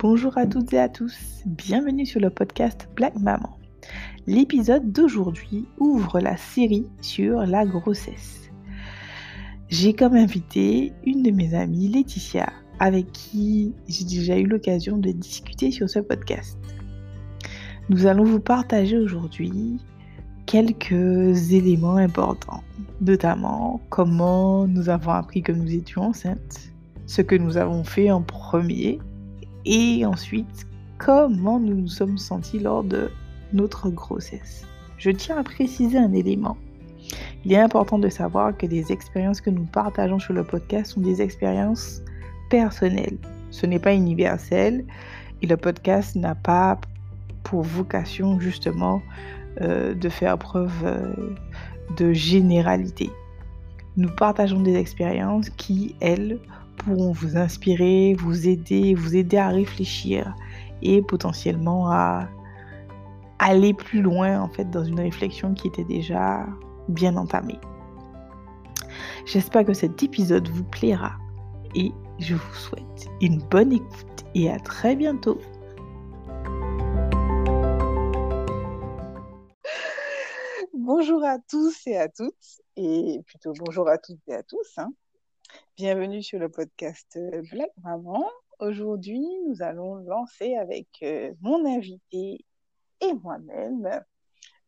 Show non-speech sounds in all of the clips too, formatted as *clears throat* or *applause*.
Bonjour à toutes et à tous, bienvenue sur le podcast Black Maman. L'épisode d'aujourd'hui ouvre la série sur la grossesse. J'ai comme invité une de mes amies, Laetitia, avec qui j'ai déjà eu l'occasion de discuter sur ce podcast. Nous allons vous partager aujourd'hui quelques éléments importants, notamment comment nous avons appris que nous étions enceintes, ce que nous avons fait en premier et ensuite comment nous nous sommes sentis lors de notre grossesse. Je tiens à préciser un élément. Il est important de savoir que les expériences que nous partageons sur le podcast sont des expériences personnelles. Ce n'est pas universel et le podcast n'a pas pour vocation justement euh, de faire preuve euh, de généralité. Nous partageons des expériences qui, elles, pourront vous inspirer, vous aider, vous aider à réfléchir et potentiellement à aller plus loin en fait dans une réflexion qui était déjà bien entamée. J'espère que cet épisode vous plaira et je vous souhaite une bonne écoute et à très bientôt. Bonjour à tous et à toutes, et plutôt bonjour à toutes et à tous. Hein. Bienvenue sur le podcast euh, Black Maman. Aujourd'hui, nous allons lancer avec euh, mon invité et moi-même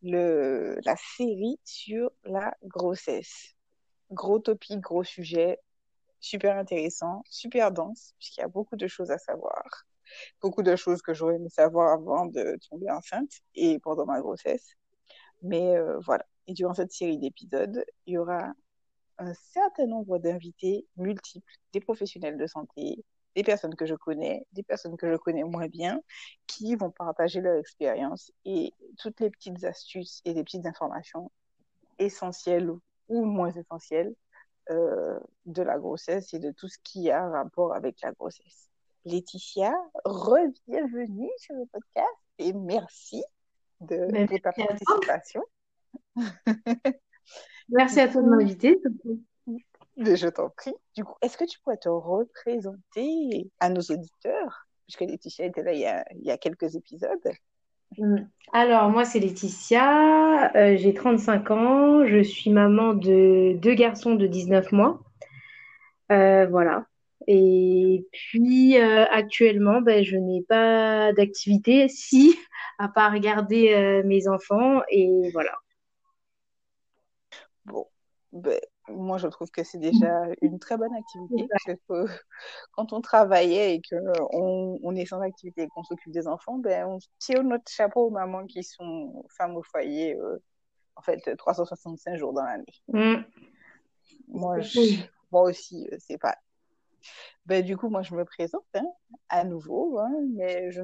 la série sur la grossesse. Gros topic, gros sujet, super intéressant, super dense, puisqu'il y a beaucoup de choses à savoir. Beaucoup de choses que j'aurais aimé savoir avant de tomber enceinte et pendant ma grossesse. Mais euh, voilà. Et durant cette série d'épisodes, il y aura un certain nombre d'invités multiples, des professionnels de santé, des personnes que je connais, des personnes que je connais moins bien, qui vont partager leur expérience et toutes les petites astuces et les petites informations essentielles ou moins essentielles euh, de la grossesse et de tout ce qui a rapport avec la grossesse. Laetitia, re-bienvenue sur le podcast et merci de, de ta participation. *laughs* Merci à toi de m'inviter. Je t'en prie. Du coup, est-ce que tu pourrais te représenter à nos auditeurs? Puisque Laetitia était là il y a, il y a quelques épisodes. Mm. Alors, moi, c'est Laetitia. Euh, j'ai 35 ans. Je suis maman de deux garçons de 19 mois. Euh, voilà. Et puis, euh, actuellement, ben, je n'ai pas d'activité, si, à part regarder mes enfants. Et voilà. Ben, moi, je trouve que c'est déjà une très bonne activité. Parce que *laughs* quand on travaillait et qu'on on est sans activité et qu'on s'occupe des enfants, ben, on tire notre chapeau aux mamans qui sont femmes au foyer, euh, en fait, 365 jours dans l'année. Mm. Moi, moi aussi, euh, c'est pas. Ben, du coup, moi, je me présente hein, à nouveau, hein, mais je.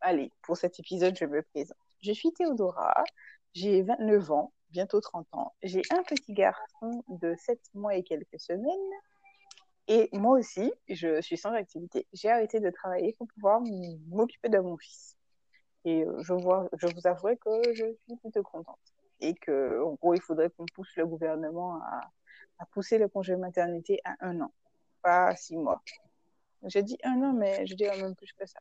Allez, pour cet épisode, je me présente. Je suis Théodora, j'ai 29 ans, bientôt 30 ans. J'ai un petit garçon de 7 mois et quelques semaines. Et moi aussi, je suis sans activité. J'ai arrêté de travailler pour pouvoir m'occuper de mon fils. Et euh, je, vois, je vous avouerai que je suis plutôt contente. Et que, gros, il faudrait qu'on pousse le gouvernement à, à pousser le congé maternité à un an, pas six mois. J'ai dit un an, mais je dirais même plus que ça.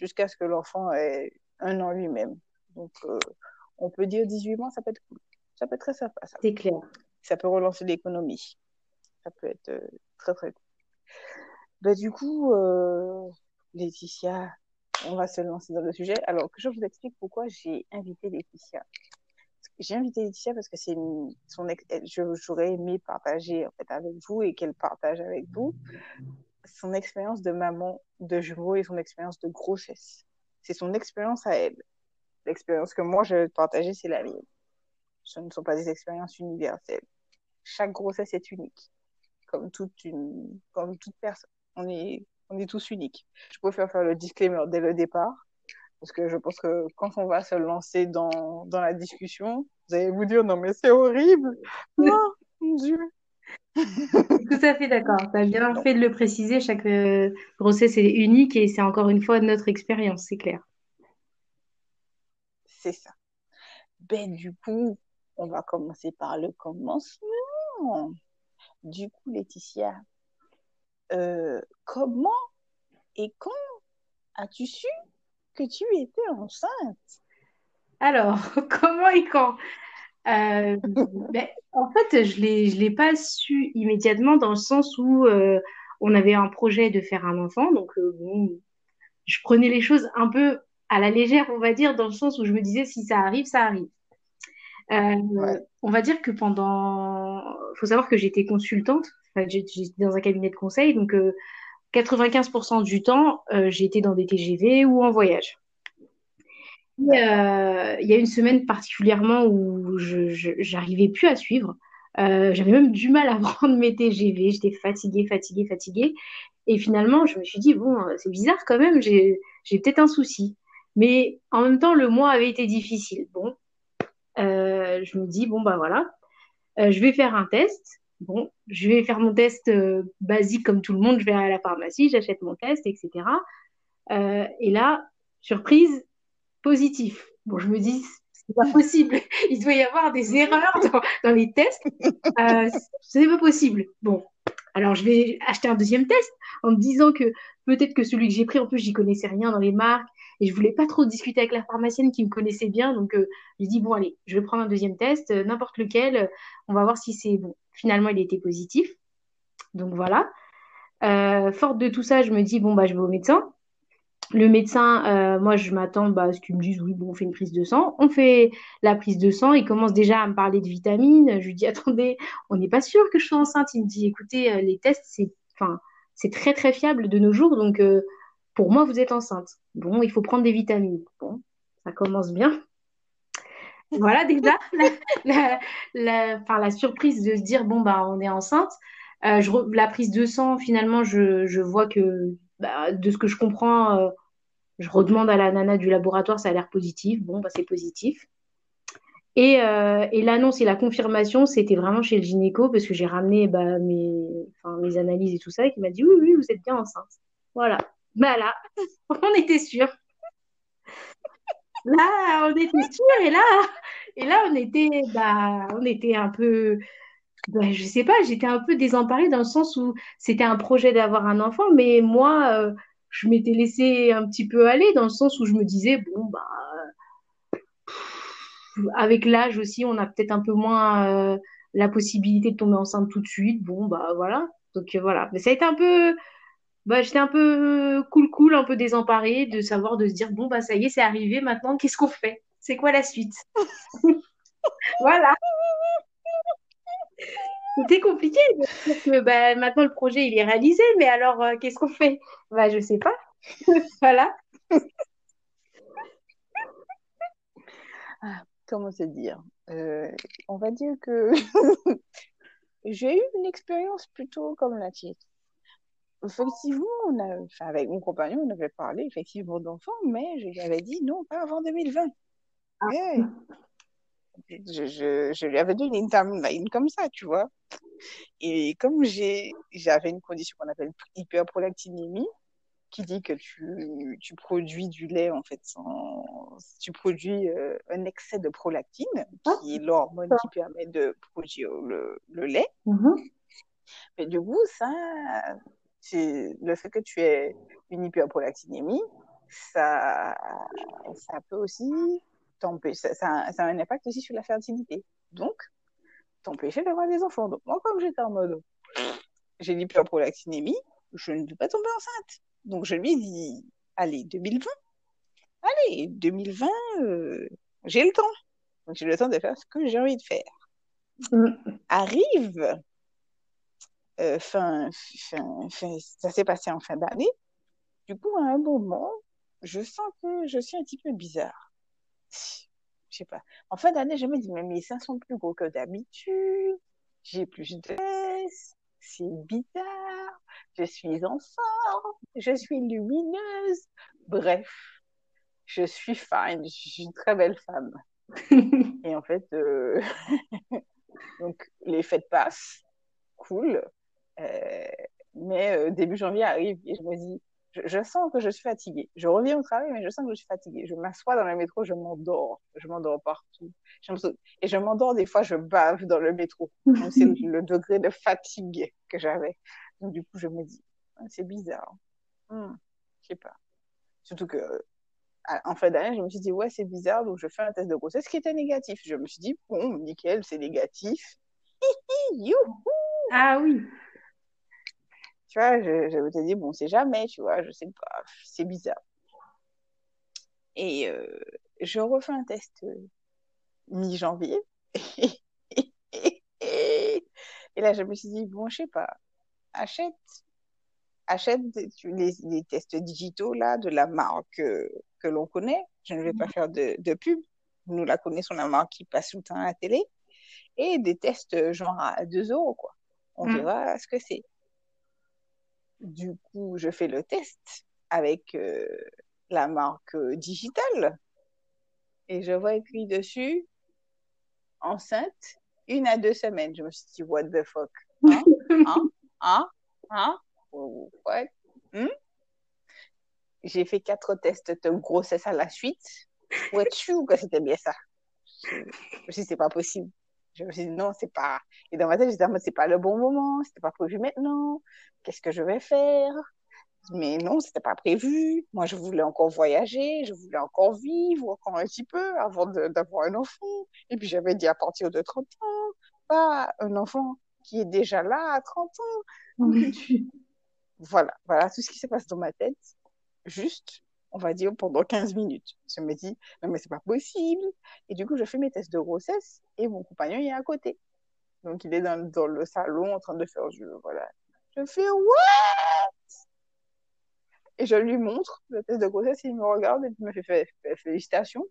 Jusqu'à ce que l'enfant ait un an lui-même. Donc, euh, on peut dire 18 mois, ça peut être cool. Ça peut être très sympa. C'est clair. Ça peut relancer l'économie. Ça peut être euh, très, très cool. Bah, du coup, euh, Laetitia, on va se lancer dans le sujet. Alors, que je vous explique pourquoi j'ai invité Laetitia. J'ai invité Laetitia parce que c'est son j'aurais aimé partager en fait avec vous et qu'elle partage avec vous son expérience de maman de jumeaux et son expérience de grossesse. C'est son expérience à elle. L'expérience que moi je vais partager, c'est la mienne ce ne sont pas des expériences universelles. Chaque grossesse est unique, comme toute, une, comme toute personne. On est, on est tous uniques. Je préfère faire le disclaimer dès le départ, parce que je pense que quand on va se lancer dans, dans la discussion, vous allez vous dire non mais c'est horrible. Non, *laughs* mon Dieu. Tout à fait d'accord. Tu as bien fait de le préciser. Chaque euh, grossesse est unique et c'est encore une fois notre expérience, c'est clair. C'est ça. Ben, du coup, on va commencer par le commencement. Du coup, Laetitia, euh, comment et quand as-tu su que tu étais enceinte? Alors, *laughs* comment et quand? Euh, *laughs* ben, En fait, je je l'ai pas su immédiatement dans le sens où euh, on avait un projet de faire un enfant. Donc, bon, je prenais les choses un peu à la légère, on va dire, dans le sens où je me disais si ça arrive, ça arrive. Euh, on va dire que pendant, faut savoir que j'étais consultante, enfin, j'étais dans un cabinet de conseil, donc 95% du temps, j'étais dans des TGV ou en voyage. Euh, il y a une semaine particulièrement où je j'arrivais plus à suivre. Euh, j'avais même du mal à *laughs* prendre mes TGV. J'étais fatiguée, fatiguée, fatiguée. Et finalement, je me suis dit, bon, c'est bizarre quand même, j'ai peut-être un souci. Mais en même temps, le mois avait été difficile. Bon, euh, je me dis, bon, bah voilà, je vais faire un test. Bon, je vais faire mon test basique comme tout le monde. Je vais à la pharmacie, j'achète mon test, etc. et là, surprise, positif. Bon, je me dis, c'est pas possible. *laughs* Il doit y avoir des erreurs dans, les tests. Euh, c'est pas possible. Bon, alors je vais acheter un deuxième test en me disant que peut-être que celui que j'ai pris, en plus, j'y connaissais rien dans les marques et je voulais pas trop discuter avec la pharmacienne qui me connaissait bien. Donc, euh, j'ai dit, bon, allez, je vais prendre un deuxième test, euh, n'importe lequel. on va voir si c'est bon. Finalement, il était positif. Donc, voilà. Euh, forte de tout ça, je me dis, bon, bah, je vais au médecin. Le médecin, euh, moi, je m'attends bah, à ce qu'il me dise oui, bon, on fait une prise de sang. On fait la prise de sang. Il commence déjà à me parler de vitamines. Je lui dis *laughs* attendez, on n'est pas sûr que je sois enceinte. Il me dit écoutez, les tests, c'est, enfin, c'est très très fiable de nos jours. Donc, pour moi, vous êtes enceinte. Bon, il faut prendre des vitamines. Bon, ça commence bien. Voilà déjà *laughs* la, la, la, surprise de se dire bon bah on est enceinte. je, la prise de sang, finalement, je, vois que bah, de ce que je comprends, euh, je redemande à la nana du laboratoire, ça a l'air positif. Bon, bah, c'est positif. Et, euh, et l'annonce et la confirmation, c'était vraiment chez le gynéco parce que j'ai ramené bah, mes, mes analyses et tout ça et qui m'a dit oui, oui, vous êtes bien enceinte. Voilà. Bah là, *laughs* on était sûr. Là, on était sûr et là, on était, bah, on était un peu, ben, je sais pas, j'étais un peu désemparée dans le sens où c'était un projet d'avoir un enfant, mais moi, euh, je m'étais laissée un petit peu aller dans le sens où je me disais, bon, bah, avec l'âge aussi, on a peut-être un peu moins euh, la possibilité de tomber enceinte tout de suite. Bon, bah voilà. Donc euh, voilà. Mais ça a été un peu, bah, j'étais un peu cool, cool, un peu désemparée de savoir, de se dire, bon, bah ça y est, c'est arrivé maintenant, qu'est-ce qu'on fait? C'est quoi la suite? *laughs* Voilà. C'était compliqué parce que bah, maintenant le projet il est réalisé, mais alors euh, qu'est-ce qu'on fait? Bah je sais pas. *laughs* voilà. Ah, comment se dire? Euh, On va dire que *laughs* j'ai eu une expérience plutôt comme la tienne. Effectivement, on a, enfin, avec mon compagnon, on avait parlé effectivement d'enfants, mais je lui avais dit non, pas avant 2020. Ah je, je, je, lui avais donné une timeline comme ça, tu vois. Et comme j'avais une condition qu'on appelle hyperprolactinémie, qui dit que tu, tu, produis du lait, en fait, sans, tu produis euh, un excès de prolactine, qui est l'hormone qui permet de produire le, le lait. Mm-hmm. Mais du coup, ça, le fait que tu aies une hyperprolactinémie, ça, ça peut aussi ça, ça, a un impact aussi sur la fertilité. Donc, t'empêcher d'avoir des enfants. Donc, moi, comme j'étais en mode, j'ai l'hyperprolactinémie, je ne peux pas tomber enceinte. Donc, je lui ai dit, allez, 2020. Allez, 2020, euh, j'ai le temps. Donc, j'ai le temps de faire ce que j'ai envie de faire. Mm. Arrive, euh, fin, fin, fin, ça s'est passé en fin d'année. Du coup, à un moment, je sens que je suis un petit peu bizarre je sais pas. En fin d'année, je me dis, mais mes seins sont plus gros que d'habitude, j'ai plus de c'est bizarre, je suis en forme, je suis lumineuse. Bref, je suis fine, je suis une très belle femme. *laughs* et en fait, euh, *laughs* donc les fêtes passent, cool. Euh, mais euh, début janvier arrive et je me dis, je, sens que je suis fatiguée. Je reviens au travail, mais je sens que je suis fatiguée. Je m'assois dans le métro, je m'endors. Je m'endors partout. Et je m'endors des fois, je bave dans le métro. C'est *laughs* le degré de fatigue que j'avais. Donc, du coup, je me dis, ah, c'est bizarre. Hmm, je sais pas. Surtout que en fin d'année, je me suis dit, ouais, c'est bizarre, donc je fais un test de grossesse qui était négatif. Je me suis dit, bon, nickel, c'est négatif. *laughs* ah oui. Tu vois, je, je me suis dit, bon, c'est jamais, tu vois, je sais pas, c'est bizarre. Et euh, je refais un test euh, mi-janvier. *laughs* et là, je me suis dit, bon, je sais pas, achète, achète les, les, tests digitaux là de la marque euh, que l'on connaît. Je ne vais pas faire de, de, pub. Nous la connaissons, la marque qui passe tout le temps à la télé. Et des tests genre à 2 euros, quoi. On mm. verra ce que c'est. Du coup, je fais le test avec euh, la marque digitale. Et je vois écrit dessus enceinte, une à deux semaines. Je me suis dit, what the fuck? Hein? *laughs* hein? Hein? Hein? What? Hmm? J'ai fait quatre tests de grossesse à la suite. Ouais, que c'était bien ça? Je me suis dit, c'est pas possible. Je me suis dit, non, c'est pas. Et dans ma tête, je disais, c'est pas le bon moment, c'était pas prévu maintenant. Qu'est-ce que je vais faire? Mais non, c'était pas prévu. Moi, je voulais encore voyager, je voulais encore vivre encore un petit peu avant d'avoir un enfant. Et puis, j'avais dit à partir de 30 ans, pas un enfant qui est déjà là à 30 ans. *laughs* voilà, voilà tout ce qui se passe dans ma tête juste, on va dire, pendant 15 minutes. Je me dis, non, mais c'est pas possible. Et du coup, je fais mes tests de grossesse et mon compagnon est à côté. Donc, il est dans, dans le salon en train de faire du. Voilà. Je fais, what? Et je lui montre le test de grossesse et il me regarde et il me fait, félicitations.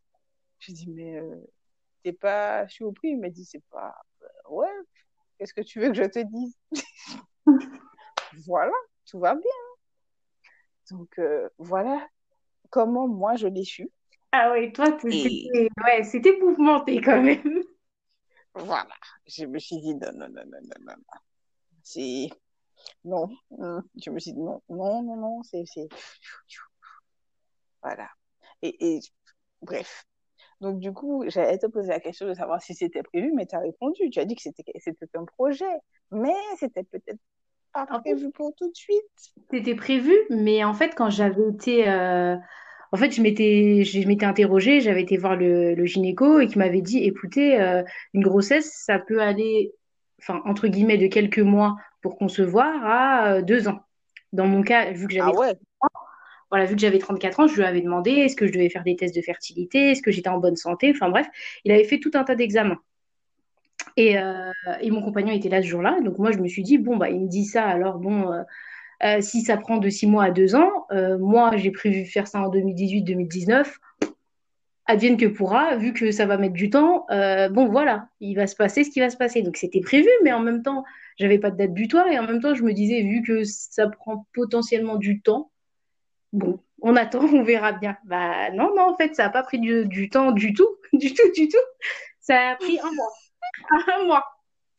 Je dis, mais euh, t'es pas surpris? Il me dit, c'est pas. ouais, qu'est-ce que tu veux que je te dise? *laughs* voilà, tout va bien. Donc euh, voilà comment moi je l'ai su. Ah oui, toi, c'était ouais, mouvementé quand même. Voilà, je me suis dit non, non, non, non, non, non. C'est non, je me suis dit non, non, non, non, c'est voilà. Et, et bref. Donc du coup, j'allais te poser la question de savoir si c'était prévu, mais tu as répondu. Tu as dit que c'était un projet, mais c'était peut-être pas prévu pour tout de suite. C'était prévu, mais en fait, quand j'avais été. Euh, en fait, je m'étais, je m'étais interrogée, j'avais été voir le, le, gynéco et qui m'avait dit écoutez, euh, une grossesse, ça peut aller, enfin, entre guillemets, de quelques mois pour concevoir à euh, deux ans. Dans mon cas, vu que j'avais. Ah ouais. voilà, vu que j'avais 34 ans, je lui avais demandé est-ce que je devais faire des tests de fertilité, est-ce que j'étais en bonne santé, enfin bref, il avait fait tout un tas d'examens. Et, euh, et, mon compagnon était là ce jour-là. Donc moi, je me suis dit, bon, bah, il me dit ça, alors bon, euh, euh, si ça prend de six mois à deux ans, moi, j'ai prévu faire ça en 2018-2019. Advienne que pourra, vu que ça va mettre du temps, bon, voilà, il va se passer ce qui va se passer. Donc c'était prévu, mais en même temps, j'avais pas de date butoir et en même temps, je me disais, vu que ça prend potentiellement du temps, bon, on attend, *laughs* on verra bien. Bah non, non, en fait, ça n'a pas pris du temps du tout, *laughs* du tout, du tout. Ça a pris un mois. *laughs* un mois.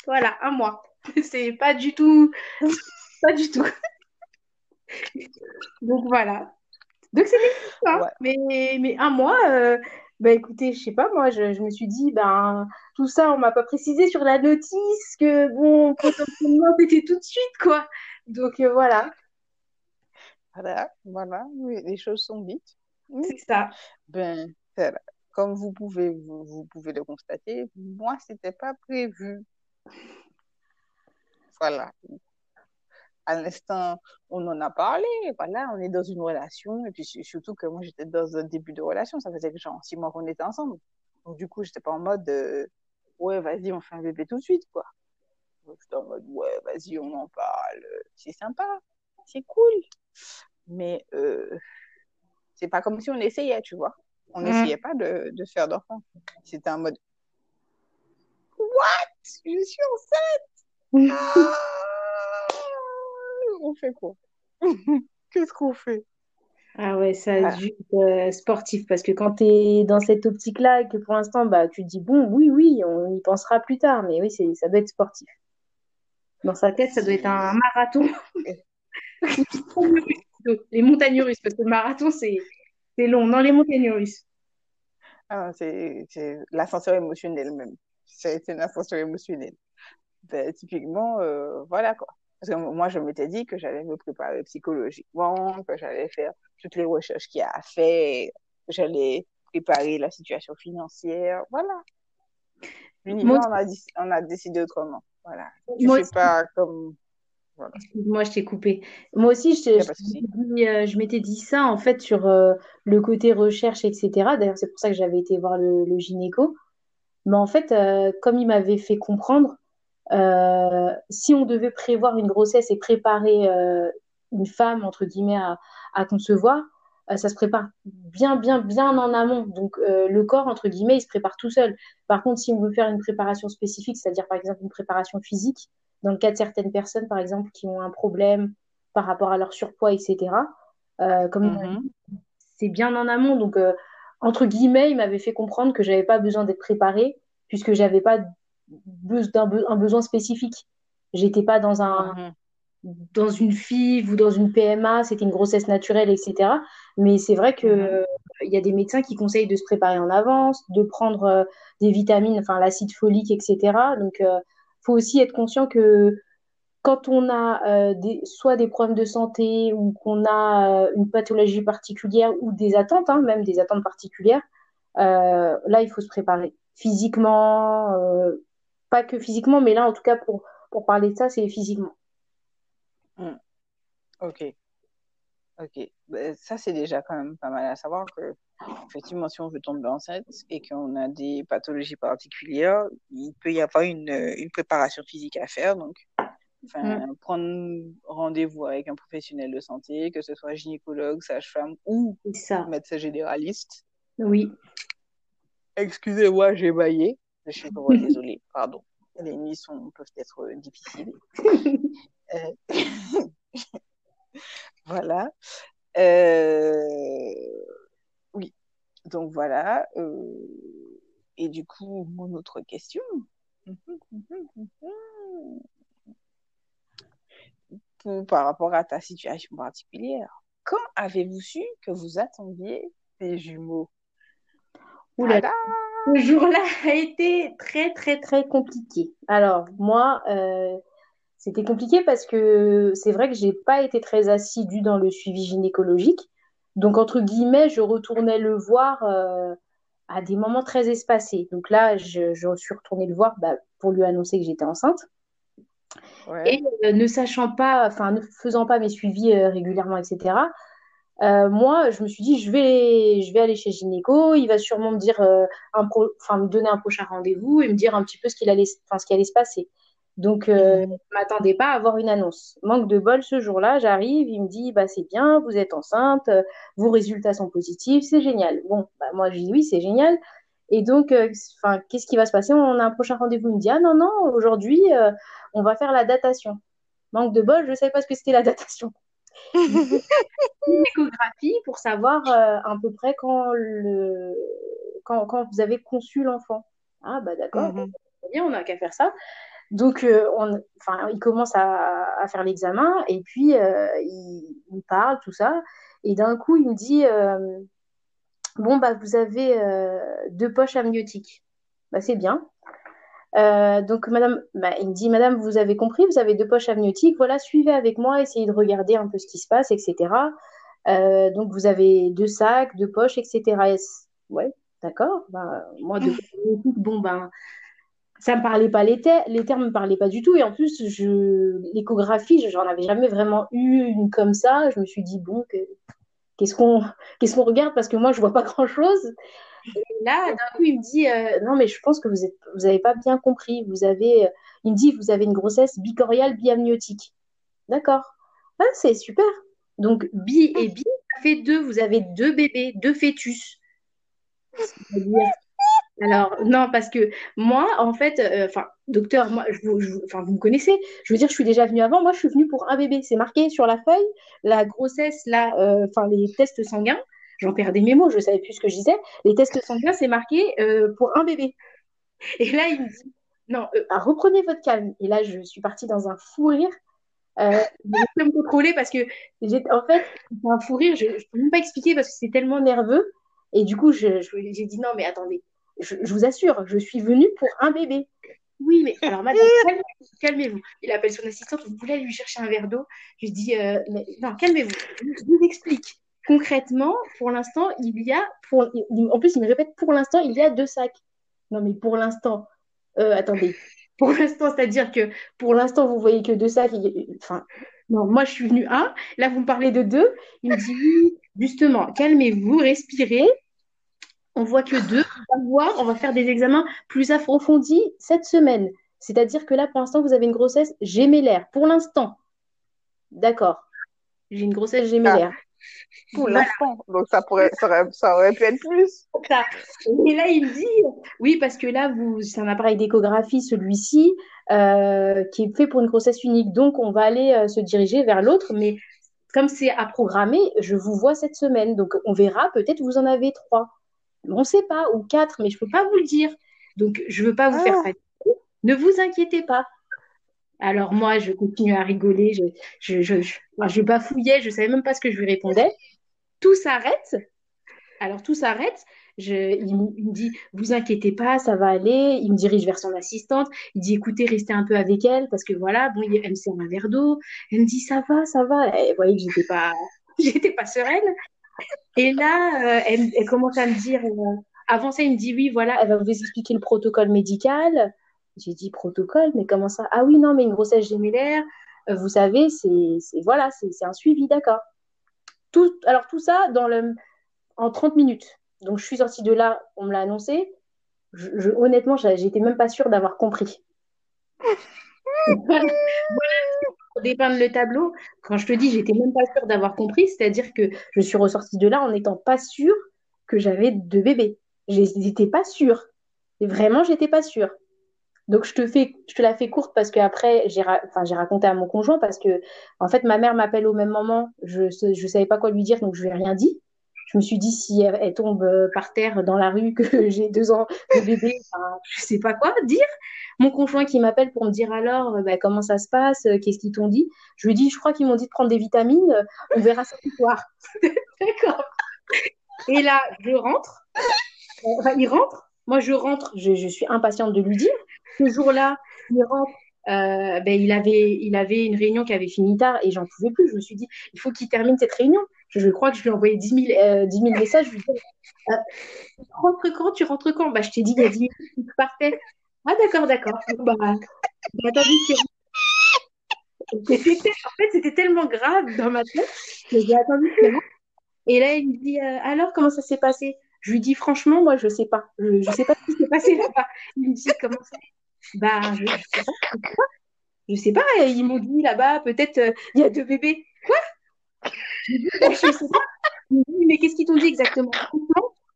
Voilà, un mois. *laughs* C'est pas du tout. *laughs* Pas du tout. Donc voilà. Donc c'était ça. Mais, mais un mois, euh, bah écoutez, je sais pas, moi, je, je, me suis dit, ben, tout ça, on m'a pas précisé sur la notice que, bon, potentiellement, c'était tout de suite, quoi. Donc euh, voilà. Voilà, voilà, les choses sont vite. C'est ça. Ben, voilà comme vous pouvez, vous, pouvez le constater, moi, c'était pas prévu. Voilà. À l'instant, on en a parlé, voilà, on est dans une relation, et puis surtout que moi, j'étais dans un début de relation, ça faisait genre six mois qu'on était ensemble. Donc, du coup, j'étais pas en mode, euh, ouais, vas-y, on fait un bébé tout de suite, quoi. J'étais en mode, ouais, vas-y, on en parle, c'est sympa, c'est cool. Mais euh, c'est pas comme si on essayait, tu vois. On n'essayait pas de, de faire d'enfants. C'était un mode What? Je suis enceinte? Ah! On fait quoi? *laughs* Qu'est-ce qu'on fait? Ah ouais, ça juste euh, sportif parce que quand tu es dans cette optique-là et que pour l'instant, bah, tu te dis bon, oui, oui, on y pensera plus tard, mais oui, ça doit être sportif. Dans sa tête, ça doit être un marathon. *laughs* les montagnes russes, parce que le marathon, c'est c'est long, dans les montagnes russes. Ah, c'est l'ascenseur émotionnel même. C'est une ascenseur émotionnel. Ben, typiquement, euh, voilà quoi. Parce que moi, je m'étais dit que j'allais me préparer psychologiquement, que j'allais faire toutes les recherches qu'il y a à faire, que j'allais préparer la situation financière. Voilà. L'univers, on, a, on a décidé autrement. Voilà. Tu ne fais pas comme. Voilà. Moi, je t'ai coupé. Moi aussi, je, je, euh, je m'étais dit ça, en fait, sur euh, le côté recherche, etc. D'ailleurs, c'est pour ça que j'avais été voir le, le gynéco. Mais en fait, euh, comme il m'avait fait comprendre, euh, si on devait prévoir une grossesse et préparer une femme, entre guillemets, à, à concevoir, ça se prépare bien, bien, bien en amont. Donc, le corps, entre guillemets, il se prépare tout seul. Par contre, si on veut faire une préparation spécifique, c'est-à-dire, par exemple, une préparation physique, dans le cas de certaines personnes, par exemple, qui ont un problème par rapport à leur surpoids, etc., comme mm-hmm. c'est bien en amont. Donc, entre guillemets, il m'avait fait comprendre que j'avais pas besoin d'être préparée puisque j'avais pas un besoin spécifique. J'étais pas dans un mhm. dans une FIV ou dans une PMA, c'était une grossesse naturelle, etc. Mais c'est vrai que mhm. il y a des médecins qui conseillent de se préparer en avance, de prendre euh, des vitamines, enfin l'acide folique, etc. Donc, euh, faut aussi être conscient que quand on a euh, des, soit des problèmes de santé ou qu'on a une pathologie particulière ou des attentes, hein, même des attentes particulières, là, il faut se préparer physiquement, pas que physiquement, mais là, en tout cas, pour, pour parler de ça, c'est physiquement. Hmm. Ok. Ok. Ben, ça, c'est déjà quand même pas mal à savoir que, effectivement, si on veut tomber enceinte et qu'on a des pathologies particulières, il peut y avoir une, une préparation physique à faire. Donc, hmm. prendre rendez-vous avec un professionnel de santé, que ce soit gynécologue, sage-femme ou médecin généraliste. Oui. Excusez-moi, j'ai baillé. Je suis vraiment *laughs* désolée, pardon. Les nuits sont, peuvent être difficiles. *laughs* Euh, *laughs* voilà. Euh, oui, donc voilà. Et du coup, mon autre question. par rapport à ta situation particulière, quand avez-vous su que vous attendiez des jumeaux? Oula. Ce jour-là a été très, très, très compliqué. Alors, moi, euh, c'était compliqué parce que c'est vrai que j'ai pas été très assidue dans le suivi gynécologique. Donc, entre guillemets, je retournais le voir euh, à des moments très espacés. Donc là, je, suis retournée le voir bah, pour lui annoncer que j'étais enceinte. Et euh, ne sachant pas, enfin, ne faisant pas mes suivis régulièrement, etc., euh, moi, je me suis dit, je vais, je vais aller chez gynéco. Il va sûrement me dire, euh, enfin, me donner un prochain rendez-vous et me dire un petit peu ce qu'il allait, enfin, ce qui allait se passer. Donc, euh, mhm. je ne m'attendais pas à avoir une annonce. Manque de bol, ce jour-là, j'arrive, il me dit, bah, c'est bien, vous êtes enceinte, vos résultats sont positifs, c'est génial. Bon, bah, moi, je dis oui, c'est génial. Et donc, enfin, qu'est-ce qui va se passer? On a un prochain rendez-vous. Il me dit, ah non, non, aujourd'hui, on va faire la datation. Manque de bol, je ne savais pas ce que c'était la datation une *laughs* échographie pour savoir euh, à peu près quand, le... quand, quand vous avez conçu l'enfant. Ah, bah d'accord, mhm. bien, on n'a qu'à faire ça. Donc, euh, on, enfin, il commence à, à faire l'examen et puis euh, il, il, parle, tout ça. Et d'un coup, il me dit Bon, bah, vous avez deux poches amniotiques. Bah, c'est bien. Euh, donc, madame, bah, il me dit, madame, vous avez compris, vous avez deux poches amniotiques, voilà, suivez avec moi, essayez de regarder un peu ce qui se passe, etc. Euh, donc, vous avez deux sacs, deux poches, etc. ouais, d'accord. Bah, moi, deux bon, ben, ça me parlait pas, les, termes, les termes me parlaient pas du tout. Et en plus, je, l'échographie, j'en avais jamais vraiment eu une comme ça. Je me suis dit, bon, qu'est-ce qu'on, qu'est-ce qu'on regarde? Parce que moi, je vois pas *laughs* grand chose. Et là, d'un coup, il me dit euh, Non, mais je pense que vous n'avez vous avez pas bien compris. Vous avez, euh, il me dit Vous avez une grossesse bicoriale biamniotique. D'accord. Ah, c'est super. Donc, bi et bi, ça fait deux. Vous avez deux bébés, deux fœtus. Alors, non, parce que moi, en fait, euh, enfin, docteur, moi, je, vous me connaissez. Je veux dire, je suis déjà venue avant. Moi, je suis venue pour un bébé. C'est marqué sur la feuille. La grossesse, là, enfin, les tests sanguins j'en perdais mes mots, je ne savais plus ce que je disais. Les tests sanguins, c'est marqué euh, pour un bébé. Et là, il me dit, non, euh, ah, reprenez votre calme. Et là, je suis partie dans un fou rire. Euh, je peux me contrôler parce que, en fait, un fou rire, je ne peux même pas expliquer parce que c'est tellement nerveux. Et du coup, j'ai dit, non, mais attendez, je, vous assure, je suis venue pour un bébé. Oui, mais alors madame, calmez-vous. Il appelle son assistante, vous voulez lui chercher un verre d'eau Je lui dis, euh, mais, non, calmez-vous. Je vous explique. Concrètement, pour l'instant, il y a, pour, en plus, il me répète, pour l'instant, il y a deux sacs. Non, mais pour l'instant, euh, attendez. Pour l'instant, c'est-à-dire que pour l'instant, vous voyez que deux sacs. Enfin, non, moi, je suis venue un. Là, vous me parlez de deux. Il me dit, oui, justement, calmez-vous, respirez on voit que deux. On va voir, on va faire des examens plus approfondis cette semaine. C'est-à-dire que là, pour l'instant, vous avez une grossesse gémellaire. Pour l'instant. D'accord. J'ai une grossesse gémellaire. Ah, pour l'instant. Donc, ça, pourrait, ça aurait, pu être plus. Et là, il dit, oui, parce que là, vous, c'est un appareil d'échographie, celui-ci, euh, qui est fait pour une grossesse unique. Donc, on va aller euh, se diriger vers l'autre. Mais comme c'est à programmer, je vous vois cette semaine. Donc, on verra. Peut-être vous en avez trois on ne sait pas, ou quatre, mais je ne peux pas vous le dire. Donc, je ne veux pas vous faire fatiguer. Ah. Ne vous inquiétez pas. Alors moi, je continue à rigoler, je, je, je, bafouillais, je ne savais même pas ce que je lui répondais. Tout s'arrête. Alors tout s'arrête. il, me dit, vous inquiétez pas, ça va aller. Il me dirige vers son assistante. Il dit, écoutez, restez un peu avec elle parce que voilà, bon, elle me sert un verre d'eau. Elle me dit, ça va, ça va. Et vous voyez que j'étais pas, *laughs* j'étais pas sereine. Et là, euh, elle, commence à me dire, euh, avant ça, il me dit, oui, voilà, elle va vous expliquer le protocole médical. J'ai dit, protocole, mais comment ça? Ah oui, non, mais une grossesse gémellaire, euh, vous savez, c'est voilà, c'est un suivi, d'accord. Tout, alors tout ça dans le, en 30 minutes. Donc je suis sortie de là, on me l'a annoncé. Je, je, honnêtement, j'étais même pas sûre d'avoir compris. *laughs* voilà, dépeindre le tableau, quand je te dis, j'étais même pas sûre d'avoir compris, c'est-à-dire que je suis ressortie de là en n'étant pas sûre que j'avais deux bébés. J'étais pas sûre. Vraiment, j'étais pas sûre. Donc je te fais, je te la fais courte parce que après j'ai, raconté à mon conjoint parce que en fait ma mère m'appelle au même moment, je je savais pas quoi lui dire donc je lui ai rien dit je me suis dit si elle, tombe euh, par terre dans la rue, *laughs* que j'ai deux ans de bébé, enfin, je sais pas quoi dire. Mon conjoint qui m'appelle pour me dire alors euh, bah, comment ça se passe, euh, qu'est-ce qu'ils t'ont dit? Je lui dis, je crois qu'ils m'ont dit de prendre des vitamines, on verra ça ce soir. *laughs* D'accord. Et là, je rentre. Il rentre. Moi, je rentre. Je, suis impatiente de lui dire. Ce jour-là, il rentre. Ben, il, avait, il avait une réunion qui avait fini tard et j'en pouvais plus. Je me suis dit, il faut qu'il termine cette réunion. Je, crois que je lui ai envoyé 10 000, euh, messages. Je lui ai dit, euh, tu rentres quand Tu rentres quand? Bah, Je t'ai dit il y a 10 minutes, tu partais. Ah, d'accord, d'accord. Bah, bah, en fait, c'était tellement grave dans ma tête que j'ai attendu Et là, il me dit, alors, comment ça s'est passé? Je lui dis, franchement, moi, je sais pas. Je ne sais pas ce qui s'est passé là-bas. Il me dit, comment ça bah, je, je sais pas. Je sais pas, ils m'ont dit là-bas, peut-être euh, il y a deux bébés. Je sais pas. mais qu'est-ce qu'ils t'ont dit exactement?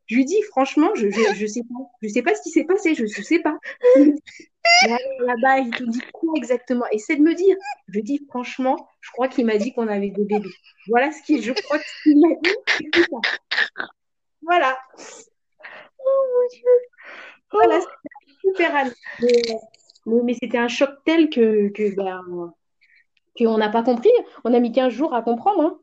Je lui dis, franchement, je, je, je, sais pas. Je sais pas ce qui s'est passé, je, je sais pas. Là-bas, ils t'ont dit quoi exactement? Essaie de me dire. Je dis, franchement, je crois qu'il m'a dit qu'on avait deux bébés. Voilà ce qu'il, je crois qu'il m'a dit. Voilà. Oh mon Dieu. Voilà, super Mais, c'était un choc tel que, que ben, qu'on n'a pas compris. On a mis 15 jours à comprendre. Hein.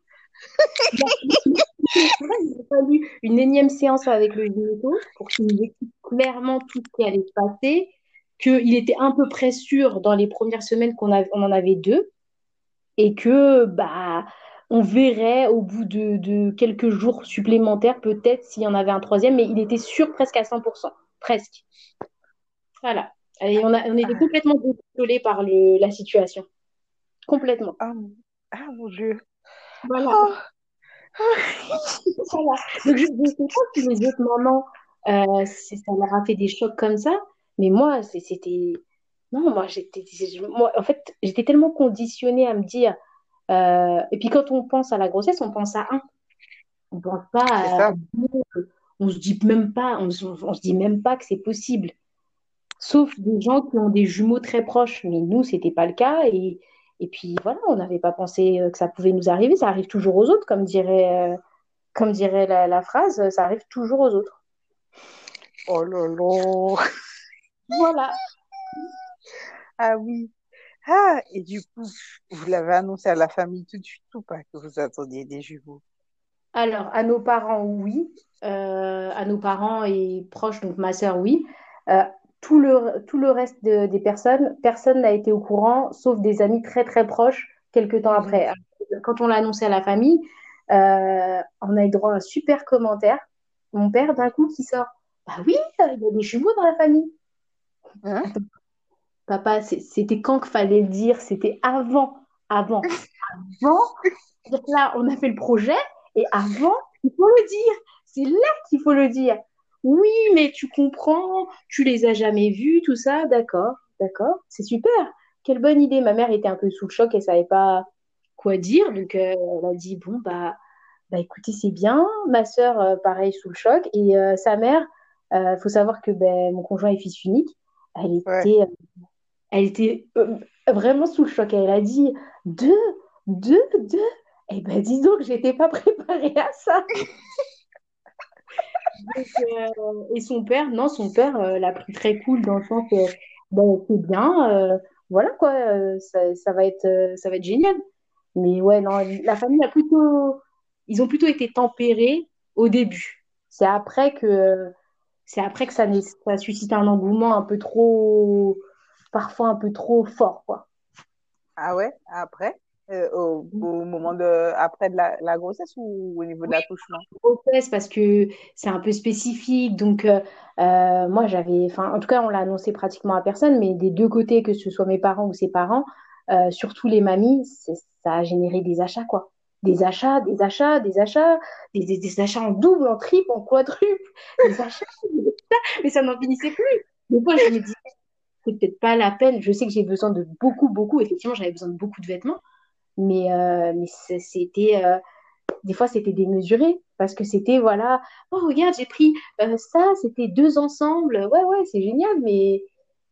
*laughs* Il a fallu une énième séance avec le gynéco pour qu'il nous explique clairement tout ce qui allait se passer, qu'il était à peu près sûr dans les premières semaines qu'on on en avait deux et que bah on verrait au bout de, quelques jours supplémentaires peut-être s'il y en avait un troisième, mais il était sûr presque à 100%, presque. Voilà. On, était complètement désolé par la situation. Complètement. Ah, ah mon Dieu. Voilà. Oh. voilà. Donc, je ne sais pas si les autres mamans, euh, ça leur a fait des chocs comme ça, mais moi, c'était. Non, moi, j'étais. En fait, j'étais tellement conditionnée à me dire. Euh... Et puis, quand on pense à la grossesse, on pense à un. On pense pas à. On se dit même pas, on, on se dit même pas que c'est possible sauf des gens qui ont des jumeaux très proches. Mais nous, ce n'était pas le cas. Et, et puis voilà, on n'avait pas pensé euh, que ça pouvait nous arriver. Ça arrive toujours aux autres, comme dirait, euh, comme dirait la, phrase, ça arrive toujours aux autres. Oh là là Voilà. Ah oui. Ah, et du coup, vous l'avez annoncé à la famille tout de suite ou pas que vous attendiez des jumeaux? Alors, à nos parents, oui. Euh, à nos parents et proches, donc ma sœur, oui tout le, tout le reste des personnes, personne n'a été au courant, sauf des amis très très proches, quelques temps après. Quand on l'a annoncé à la famille, euh, on a eu droit à un super commentaire. Mon père, d'un coup, qui sort Bah oui, il y a des jumeaux dans la famille. Hein? Papa, c'était quand qu'il fallait le dire? C'était avant. Avant. *laughs* avant. Là, on a fait le projet et avant, il faut le dire. C'est là qu'il faut le dire. Oui, mais tu comprends, tu les as jamais vus, tout ça, d'accord, d'accord, c'est super. Quelle bonne idée. Ma mère était un peu sous le choc, elle savait pas quoi dire, donc euh, elle a dit bon bah bah écoutez c'est bien. Ma sœur euh, pareil sous le choc et euh, sa mère, il faut savoir que ben, mon conjoint est fils unique, elle était elle était vraiment sous le choc. Elle a dit deux, deux, deux. Et eh ben dis donc j'étais pas *laughs* préparée à ça. Euh, et son père, non, son père euh, l'a pris très cool dans le sens que bon, c'est bien, euh, voilà quoi, ça, va être, ça va être génial. Mais ouais, non, la famille a plutôt, ils ont plutôt été tempérés au début. C'est après que, c'est après que ça, ça suscite un engouement un peu trop, parfois un peu trop fort, quoi. Ah ouais, après? Euh, au, moment de après de la, grossesse ou au niveau de l'accouchement? Grossesse parce que c'est un peu spécifique. Donc euh, euh, moi j'avais, enfin en tout cas on l'a annoncé pratiquement à personne, mais des deux côtés que ce soit mes parents ou ses parents, surtout les mamies, ça a généré des achats quoi. Des achats, des achats, des achats, des, des, achats en double, en triple, en quadruple, des achats, mais ça n'en finissait plus. Des fois je me dis c'est peut-être pas la peine. Je sais que j'ai besoin de beaucoup, beaucoup. Effectivement, j'avais besoin de beaucoup de vêtements. Mais, euh, c'était. Euh, des fois, c'était démesuré parce que c'était, voilà, oh, regarde, j'ai pris euh, ça, c'était deux ensemble. Ouais, ouais, c'est génial, mais,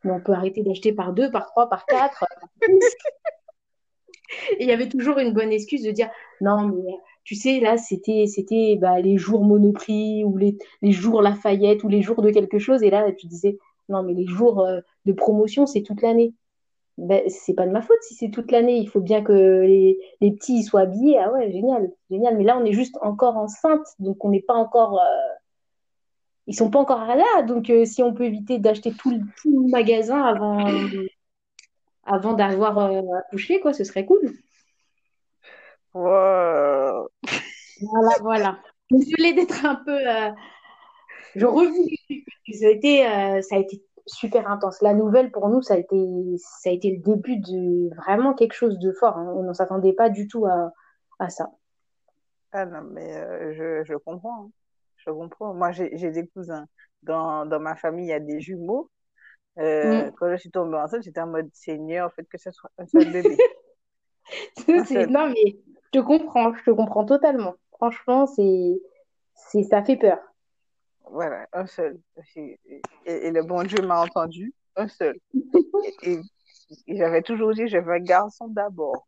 on peut arrêter d'acheter par deux, par trois, par quatre. *laughs* Et il y avait toujours une bonne excuse de dire non, mais tu sais, là, c'était c'était bah, les jours Monoprix ou les, les, jours Lafayette ou les jours de quelque chose. Et là, tu disais non, mais les jours de promotion, c'est toute l'année ben, c'est pas de ma faute si c'est toute l'année. Il faut bien que les, les, petits soient habillés. Ah ouais, génial, génial. Mais là, on est juste encore enceinte, donc on n'est pas encore. Euh... Ils sont pas encore là. Donc, euh, si on peut éviter d'acheter tout, tout, le magasin avant, avant d'avoir euh, accouché, quoi, ce serait cool. Wow. Voilà, voilà. Désolée d'être un peu. Euh, je revis. Ça a été, ça a été super intense. La nouvelle, pour nous, ça a été, ça a été le début de vraiment quelque chose de fort. Hein. On ne s'attendait pas du tout à, à ça. Ah non, mais euh, je, je, comprends. Hein. Je comprends. Moi, j'ai des cousins. Dans, dans, ma famille, il y a des jumeaux. Euh, mm. Quand je suis tombée enceinte, j'étais en mode Seigneur, en fait, que ce soit un seul bébé. *laughs* non, mais je te comprends. Je te comprends totalement. Franchement, c'est, ça fait peur. Voilà, un seul. Et, le bon Dieu m'a entendu, un seul. et, j'avais toujours dit, veux un garçon d'abord.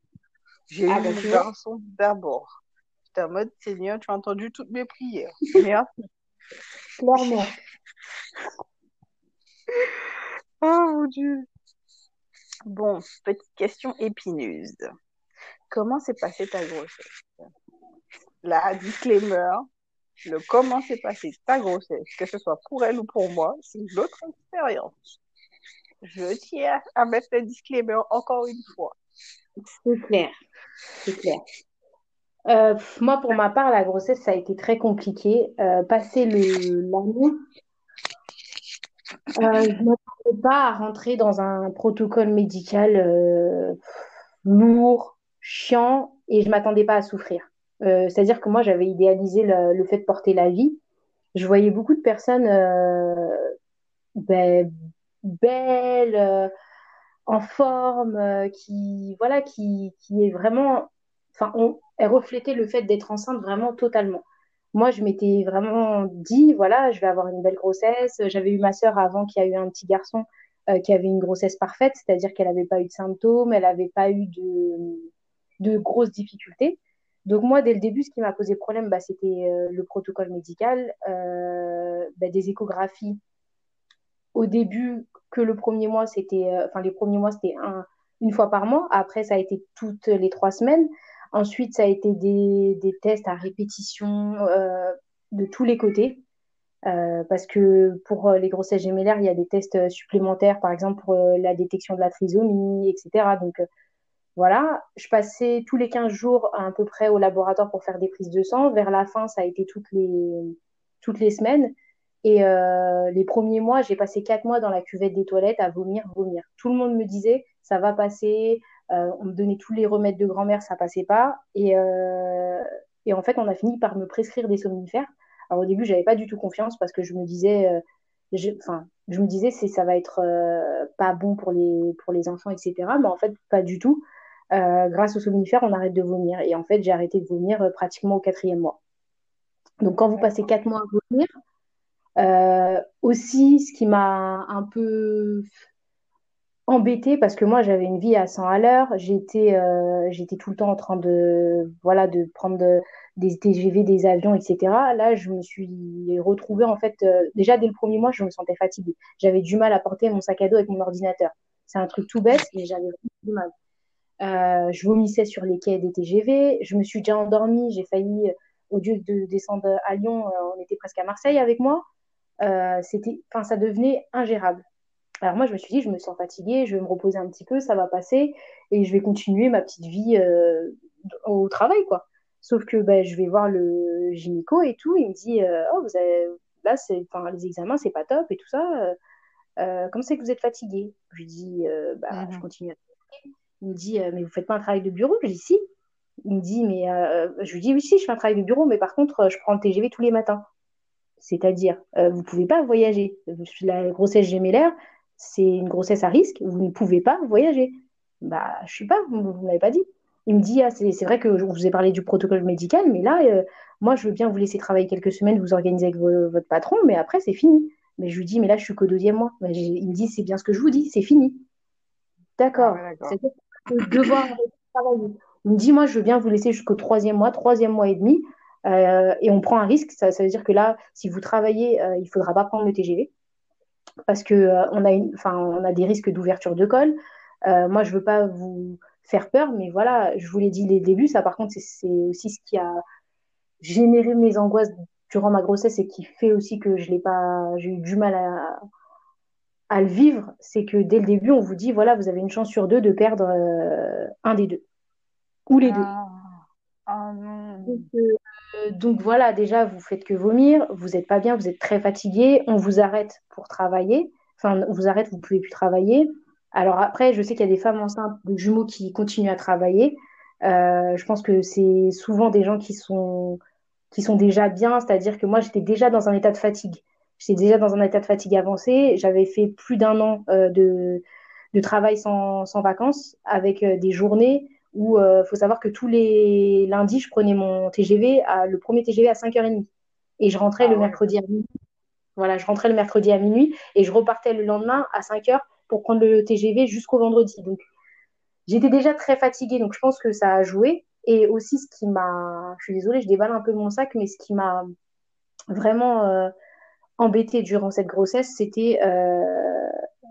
J'ai ah, eu un garçon d'abord. J'étais en mode, Seigneur, tu as entendu toutes mes prières. Merci. Clairement. *laughs* oh mon Dieu. Bon, petite question épineuse. Comment s'est passée ta grossesse? La disclaimer, le comment s'est passée ta grossesse, que ce soit pour elle ou pour moi, c'est une autre expérience. Je tiens à mettre le disclaimer encore une fois. C'est clair, c'est clair. Euh, moi, pour ma part, la grossesse, ça a été très compliqué. Euh, passer l'année, euh, je ne m'attendais pas à rentrer dans un protocole médical lourd, chiant, et je ne m'attendais pas à souffrir. Euh, c'est-à-dire que moi, j'avais idéalisé le, fait de porter la vie. Je voyais beaucoup de personnes euh, ben, belles, euh, en forme, qui, voilà, qui, qui est vraiment, enfin, elle reflétait le fait d'être enceinte vraiment totalement. Moi, je m'étais vraiment dit, voilà, je vais avoir une belle grossesse. J'avais eu ma sœur avant qui a eu un petit garçon qui avait une grossesse parfaite, c'est-à-dire qu'elle n'avait pas eu de symptômes, elle n'avait pas eu de, de grosses difficultés. Donc moi, dès le début, ce qui m'a posé problème, bah, c'était euh, le protocole médical, euh, bah, des échographies. Au début, que le premier mois, c'était, euh, enfin les premiers mois, c'était un, une fois par mois. Après, ça a été toutes les trois semaines. Ensuite, ça a été des, des tests à répétition de tous les côtés. parce que pour les grossesses gémellaires, il y a des tests supplémentaires, par exemple pour la détection de la trisomie, etc. Donc voilà, je passais tous les 15 jours à, peu près au laboratoire pour faire des prises de sang. Vers la fin, ça a été toutes les, toutes les semaines. Et euh, les premiers mois, j'ai passé 4 mois dans la cuvette des toilettes à vomir, vomir. Tout le monde me disait, ça va passer. Euh, on me donnait tous les remèdes de grand-mère, ça passait pas. Et, euh, et, en fait, on a fini par me prescrire des somnifères. Alors au début, j'avais pas du tout confiance parce que je me disais, enfin, je me disais, ça va être pas bon pour les, pour les enfants, etc. Mais en fait, pas du tout. Euh, grâce aux somnifères, on arrête de vomir. Et en fait, j'ai arrêté de vomir euh, pratiquement au quatrième mois. Donc, quand vous passez quatre mois à vomir, euh, aussi, ce qui m'a un peu embêtée, parce que moi, j'avais une vie à 100 à l'heure, j'étais j'étais tout le temps en train de, voilà, de prendre des TGV, des avions, etc. Là, je me suis retrouvée, en fait, déjà dès le premier mois, je me sentais fatiguée. J'avais du mal à porter mon sac à dos avec mon ordinateur. C'est un truc tout bête, mais j'avais du mal. Euh, je vomissais sur les quais des TGV. Je me suis déjà endormie. J'ai failli, euh, au lieu de descendre à Lyon, euh, on était presque à Marseille avec moi. c'était, enfin, ça devenait ingérable. Alors moi, je me suis dit, je me sens fatiguée, je vais me reposer un petit peu, ça va passer et je vais continuer ma petite vie au travail, quoi. Sauf que ben, je vais voir le gynéco et tout, il me dit, oh, vous avez... là, c'est, enfin, les examens, c'est pas top et tout ça. comment c'est que vous êtes fatiguée? Je lui dis, bah, je mhm. continue à il me dit, euh, mais vous faites pas un travail de bureau Je dis, si. Il me dit, mais euh, je lui dis, oui, si, je fais un travail de bureau, mais par contre, euh, je prends le TGV tous les matins. C'est-à-dire, vous ne pouvez pas voyager. La grossesse gémellaire, c'est une grossesse à risque, vous ne pouvez pas voyager. Bah, je ne suis pas, vous ne m'avez pas dit. Il me dit, ah, c'est vrai que je vous ai parlé du protocole médical, mais là, moi, je veux bien vous laisser travailler quelques semaines, vous organiser avec votre patron, mais après, c'est fini. Mais je lui dis, mais là, je suis qu'au deuxième mois. il me dit, c'est bien ce que je vous dis, c'est fini. D'accord. Ah devoir travailler. Il me dit, moi, je veux bien vous laisser jusqu'au troisième mois, troisième mois et demi, euh, et on prend un risque. Ça, veut dire que là, si vous travaillez, euh, il ne faudra pas prendre le TGV, parce qu'on euh, a des risques d'ouverture de col. moi, je ne veux pas vous faire peur, mais voilà, je vous l'ai dit dès le début, ça par contre, c'est aussi ce qui a généré mes angoisses durant ma grossesse et qui fait aussi que je l'ai pas, j'ai eu du mal à, à le vivre, c'est que dès le début, on vous dit, voilà, vous avez une chance sur deux de perdre euh, un des deux, ou les deux. Ah. Ah euh, donc, voilà, déjà, vous faites que vomir, vous n'êtes pas bien, vous êtes très fatigué, on vous arrête pour travailler, enfin, on vous arrête, vous ne pouvez plus travailler. Alors après, je sais qu'il y a des femmes enceintes de jumeaux qui continuent à travailler. Euh, je pense que c'est souvent des gens qui sont, qui sont déjà bien, c'est-à-dire que moi, j'étais déjà dans un état de fatigue. J'étais déjà dans un état de fatigue avancé. J'avais fait plus d'un an euh, de, de, travail sans, sans vacances avec euh, des journées où il euh, faut savoir que tous les lundis, je prenais mon TGV, à, le premier TGV à 5h30. Et je rentrais ah le mercredi à minuit. Voilà, je rentrais le mercredi à minuit et je repartais le lendemain à 5h pour prendre le TGV jusqu'au vendredi. Donc, j'étais déjà très fatiguée, donc je pense que ça a joué. Et aussi, ce qui m'a. Je suis désolée, je déballe un peu mon sac, mais ce qui m'a vraiment embêtée durant cette grossesse, c'était euh,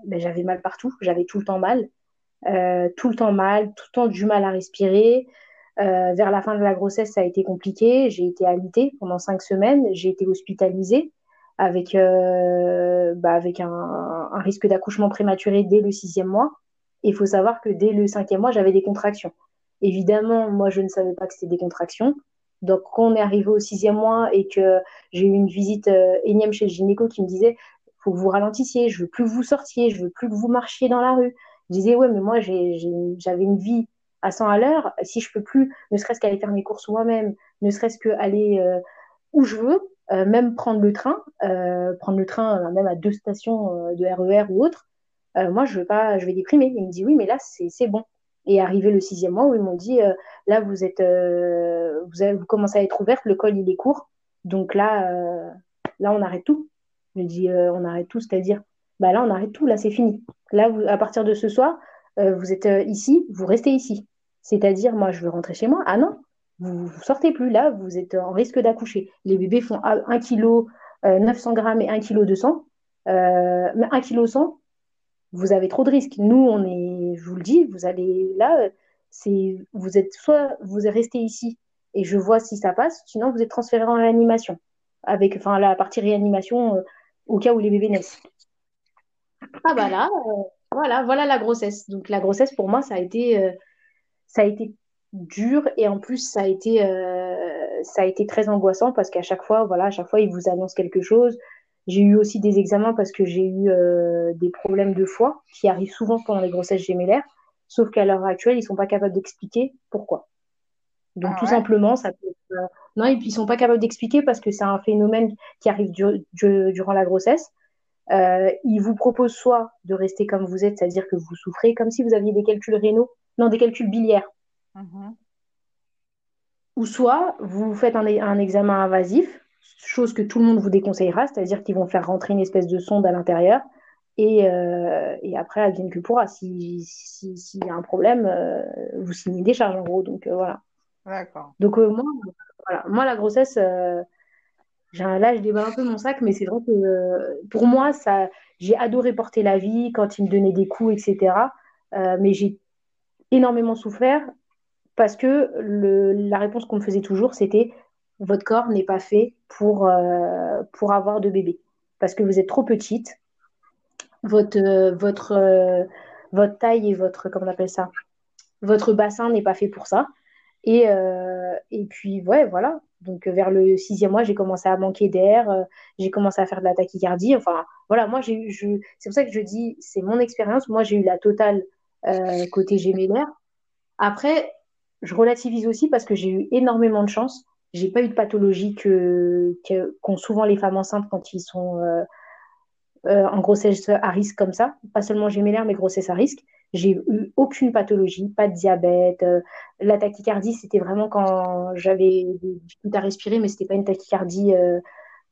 ben, j'avais mal partout, j'avais tout le temps mal, euh, tout le temps mal, tout le temps du mal à respirer. Euh, vers la fin de la grossesse, ça a été compliqué. J'ai été alitée pendant cinq semaines. J'ai été hospitalisée avec, bah, avec un, un risque d'accouchement prématuré dès le sixième mois. Il faut savoir que dès le cinquième mois, j'avais des contractions. Évidemment, moi, je ne savais pas que c'était des contractions. Donc, quand on est arrivé au sixième mois et que j'ai eu une visite euh, énième chez le gynéco qui me disait faut que vous ralentissiez, je veux plus que vous sortiez, je veux plus que vous marchiez dans la rue. Je disais ouais, mais moi j'avais une vie à 100 à l'heure. Si je peux plus, ne serait-ce qu'aller faire mes courses moi-même, ne serait-ce qu'aller euh, où je veux, euh, même prendre le train, prendre le train même à deux stations de RER e ou autre, moi je veux pas, je vais déprimer. Il me dit oui, mais là c'est bon. Et arrivé le sixième mois où ils m'ont dit euh, là vous êtes euh, vous, avez, vous, commencez à être ouverte, le col il est court, donc là euh, là on arrête tout. Je dis on arrête tout, c'est-à-dire bah là on arrête tout, là c'est fini. Là vous, à partir de ce soir vous êtes ici, vous restez ici. C'est-à-dire moi je veux rentrer chez moi. Ah non, vous, vous sortez plus là, vous êtes en risque d'accoucher. Les bébés font 1 kg 900 grammes et 1 kg 200. Euh, 1 kg 100, vous avez trop de risques. Nous, on est, je vous le dis, vous allez là, c'est, vous êtes soit vous restez ici et je vois si ça passe, sinon vous êtes transféré en réanimation. avec enfin, la partie réanimation euh, au cas où les bébés naissent. Ah bah là, euh, voilà, voilà la grossesse. Donc la grossesse pour moi, ça a été, euh, ça a été dur et en plus ça a été, ça a été très angoissant parce qu'à chaque fois, voilà, à chaque fois ils vous annoncent quelque chose. J'ai eu aussi des examens parce que j'ai eu des problèmes de foie qui arrivent souvent pendant les grossesses gémellaires, sauf qu'à l'heure actuelle, ils sont pas capables d'expliquer pourquoi. Donc Ah tout simplement, ça peut être, euh, non, et puis ils sont pas capables d'expliquer parce que c'est un phénomène qui arrive du- du- durant la grossesse. Euh, ils vous proposent soit de rester comme vous êtes, c'est-à-dire que vous souffrez comme si vous aviez des calculs rénaux, non, des calculs biliaires, Mhm. ou soit vous faites un, un examen invasif, chose que tout le monde vous déconseillera, c'est-à-dire qu'ils vont faire rentrer une espèce de sonde à l'intérieur. Et, euh, et après, vient que pourra. Si, si, s'il y a un problème, euh, vous signez des charges en gros. Donc euh, voilà. D'accord. Donc euh, moi, voilà. Moi, la grossesse, là, je déballe un peu mon sac, mais c'est vrai que pour moi, ça, j'ai adoré porter la vie quand il me donnait des coups, etc. Mais j'ai énormément souffert parce que le, la réponse qu'on me faisait toujours, c'était votre corps n'est pas fait pour, euh, pour avoir de bébé. Parce que vous êtes trop petite, votre, euh, votre, euh, votre taille et votre, comment on appelle ça, votre bassin n'est pas fait pour ça. Et, euh, et puis, ouais, voilà. Donc, euh, vers le sixième mois, j'ai commencé à manquer d'air, euh, j'ai commencé à faire de la tachycardie. Enfin, voilà, moi, j'ai je- c'est pour ça que je dis, c'est mon expérience. Moi, j'ai eu la totale côté gémellaire. Après, je relativise aussi parce que j'ai eu énormément de chance. J'ai pas eu de pathologie que, qu'ont souvent les femmes enceintes quand ils sont euh, euh, en grossesse à risque comme ça. Pas seulement gémellaire, mais grossesse à risque. J'ai eu aucune pathologie, pas de diabète. euh, la tachycardie, c'était vraiment quand j'avais des difficultés à respirer, mais c'était pas une tachycardie euh,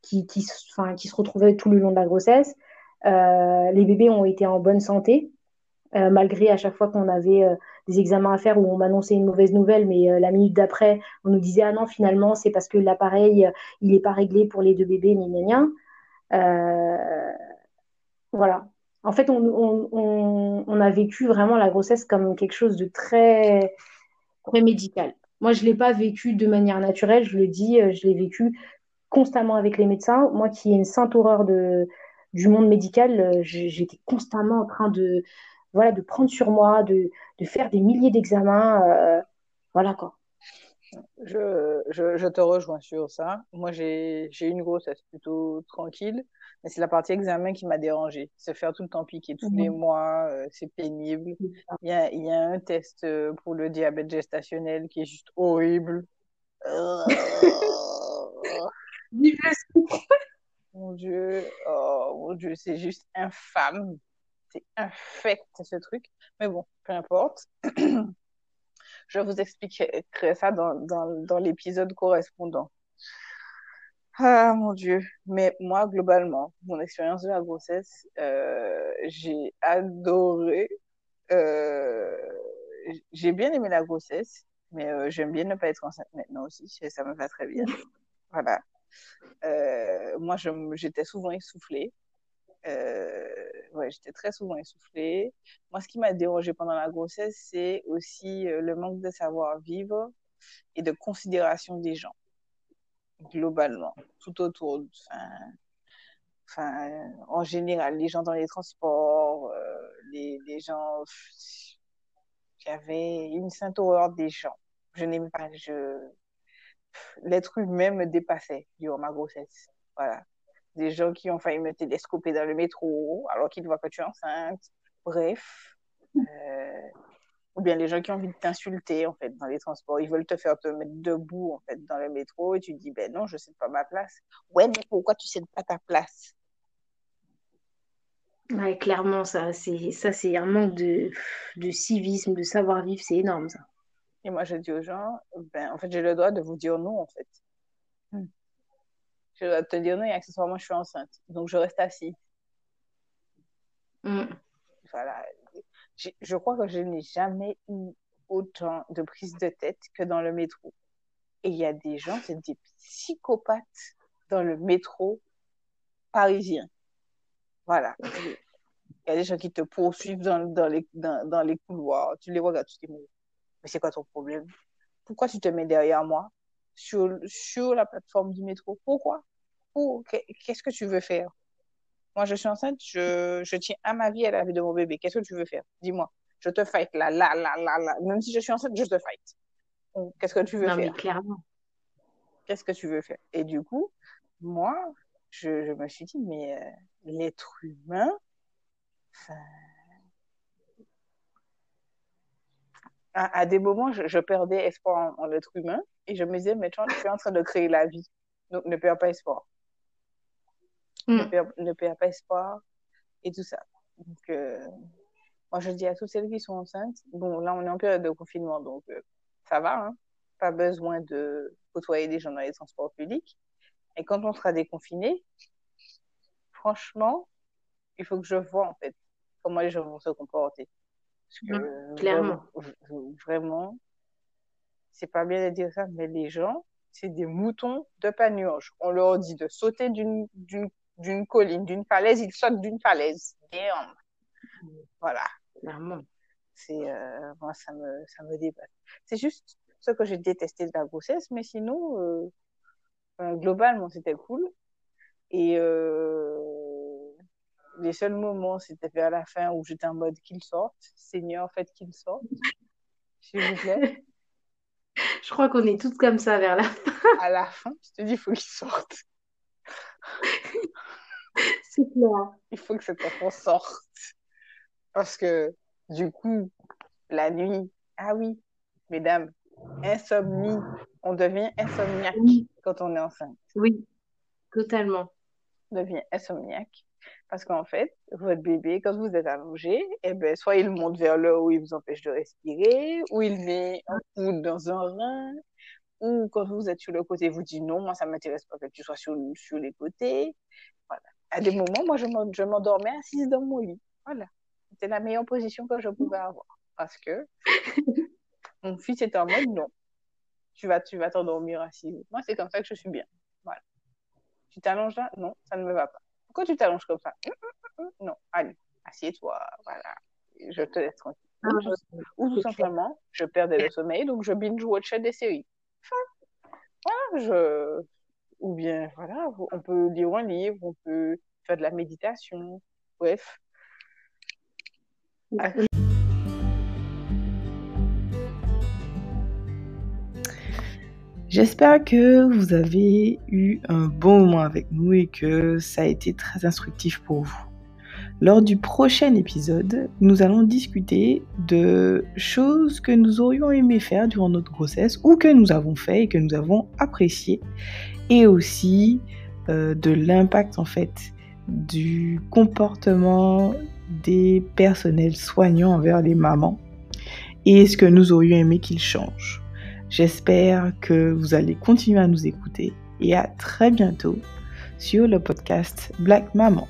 qui, qui, enfin, qui se retrouvait tout le long de la grossesse. Euh, les bébés ont été en bonne santé euh, malgré à chaque fois qu'on avait des examens à faire où on m'annonçait une mauvaise nouvelle, mais euh, la minute d'après, on nous disait ah non, finalement, c'est parce que l'appareil, euh, il n'est pas réglé pour les deux bébés, gna gna. Euh, voilà. En fait, on, on, a vécu vraiment la grossesse comme quelque chose de très, très médical. Moi, je ne l'ai pas vécu de manière naturelle, je le dis, je l'ai vécu constamment avec les médecins. Moi qui ai une sainte horreur de, du monde médical, j'étais constamment en train de, voilà, de prendre sur moi, de, de faire des milliers d'examens. euh, voilà quoi. Je, je, je te rejoins sur ça. Moi, j'ai, une grossesse plutôt tranquille, mais c'est la partie examen qui m'a dérangée. Se faire tout le temps piquer tous les Mhm. mois, euh, c'est pénible. Il y a, il y a un test euh, pour le diabète gestationnel qui est juste horrible. *laughs* Vive le. *laughs* Mon Dieu, oh mon Dieu, c'est juste infâme. C'est infect ce truc. Mais bon, peu importe. *clears throat* Je vous expliquerai ça dans, dans, dans l'épisode correspondant. Ah mon Dieu. Mais moi, globalement, mon expérience de la grossesse, euh, j'ai adoré. euh, j'ai bien aimé la grossesse, mais euh, j'aime bien ne pas être enceinte maintenant aussi. Ça me va très bien. *laughs* Voilà. Moi, j'étais souvent essoufflée. Euh, ouais, j'étais très souvent essoufflée. Moi, ce qui m'a dérangée pendant la grossesse, c'est aussi euh, le manque de savoir-vivre et de considération des gens, globalement, tout autour. Enfin, en général, les gens dans les transports, euh, les, les gens. J'avais une sainte horreur des gens. Je n'aimais pas. Je... L'être humain me dépassait durant ma grossesse. Voilà des gens qui ont failli me télescoper dans le métro alors qu'ils voient que tu es enceinte. Bref. Euh, ou bien les gens qui ont envie de t'insulter en fait dans les transports. Ils veulent te faire te mettre debout en fait dans le métro et tu dis ben non, je ne cède pas ma place. Ouais, mais pourquoi tu ne cèdes pas ta place? Ouais, clairement, ça, c'est ça, c'est un manque de, de civisme, de savoir-vivre, c'est énorme ça. Et moi, je dis aux gens, ben en fait, j'ai le droit de vous dire non en fait. Je dois te dire non et accessoirement, je suis enceinte. Donc, je reste assis. Mm. Voilà. Je crois que je n'ai jamais eu autant de prise de tête que dans le métro. Et il y a des gens, c'est des psychopathes dans le métro parisien. Voilà. Il y a des gens qui te poursuivent dans, dans, les, dans, dans les couloirs. Tu les regardes, tu te dis, mais c'est quoi ton problème? Pourquoi tu te mets derrière moi? Sur, sur la plateforme du métro Pourquoi? Qu'est-ce que tu veux faire? Moi, je suis enceinte, je, je tiens à ma vie et à la vie de mon bébé. Qu'est-ce que tu veux faire? Dis-moi. Je te fight là, là, là, là, là. Même si je suis enceinte, je te fight. Qu'est-ce que tu veux non, faire? mais clairement. Qu'est-ce que tu veux faire? Et du coup, moi, je, je me suis dit, mais euh, l'être humain, à, à, des moments, je, je perdais espoir en, en l'être humain et je me disais, mais tu es en train de créer la vie. Donc, ne perds pas espoir. Mm. Ne, perds, ne perds pas espoir et tout ça. Donc, euh, moi, je dis à toutes celles qui sont enceintes, bon, là, on est en période de confinement, donc euh, ça va, hein, pas besoin de côtoyer des gens dans les transports publics. Et quand on sera déconfiné, franchement, il faut que je vois, en fait, comment les gens vont se comporter. Parce que, Mm, clairement. Vraiment, vraiment c'est pas bien de dire ça, mais les gens, c'est des moutons de panurge. On leur dit de sauter d'une, colline, d'une falaise, ils sautent d'une falaise. Damn. Voilà. Euh, moi, ça me, ça me. C'est juste ce que j'ai détesté de la grossesse, mais sinon, euh, euh, globalement, c'était cool. Et euh, les seuls moments, c'était vers la fin où j'étais en mode qu'il sorte. Seigneur, faites qu'il sorte. S'il vous plaît. *laughs* Je crois qu'on est toutes comme ça vers la fin. À la fin, je te dis, il faut qu'il sorte. *laughs* C'est clair. Il faut que cet enfant sorte. Parce que, du coup, la nuit, ah oui, mesdames, insomnie, on devient insomniaque Oui. quand on est enceinte. Oui, totalement. On devient insomniaque. Parce qu'en fait, votre bébé, quand vous êtes allongé, eh ben, soit il monte vers le haut, il vous empêche de respirer, ou il met un coude dans un rein, ou quand vous êtes sur le côté, vous dit non, moi ça m'intéresse pas que tu sois sur, sur les côtés. Voilà. À des moments, moi je m'endormais assise dans mon lit. Voilà. C'était la meilleure position que je pouvais avoir. Parce que *laughs* mon fils était en mode non, tu vas tu vas t'endormir assise. Moi, c'est comme ça que je suis bien. Voilà. Tu t'allonges là? Non, ça ne me va pas. Pourquoi tu t'allonges comme ça? Hum, hum, hum. Non, allez, assieds-toi. Voilà. Je te laisse tranquille. Ah, Ou tout, ou simplement, je perdais le sommeil, donc je binge-watchais des séries. Enfin, voilà, je... Ou bien, voilà, on peut lire un livre, on peut faire de la méditation. Bref. Ah, J'espère que vous avez eu un bon moment avec nous et que ça a été très instructif pour vous. Lors du prochain épisode, nous allons discuter de choses que nous aurions aimé faire durant notre grossesse ou que nous avons fait et que nous avons apprécié et aussi euh, de l'impact en fait du comportement des personnels soignants envers les mamans et ce que nous aurions aimé qu'ils changent. J'espère que vous allez continuer à nous écouter et à très bientôt sur le podcast Black Maman.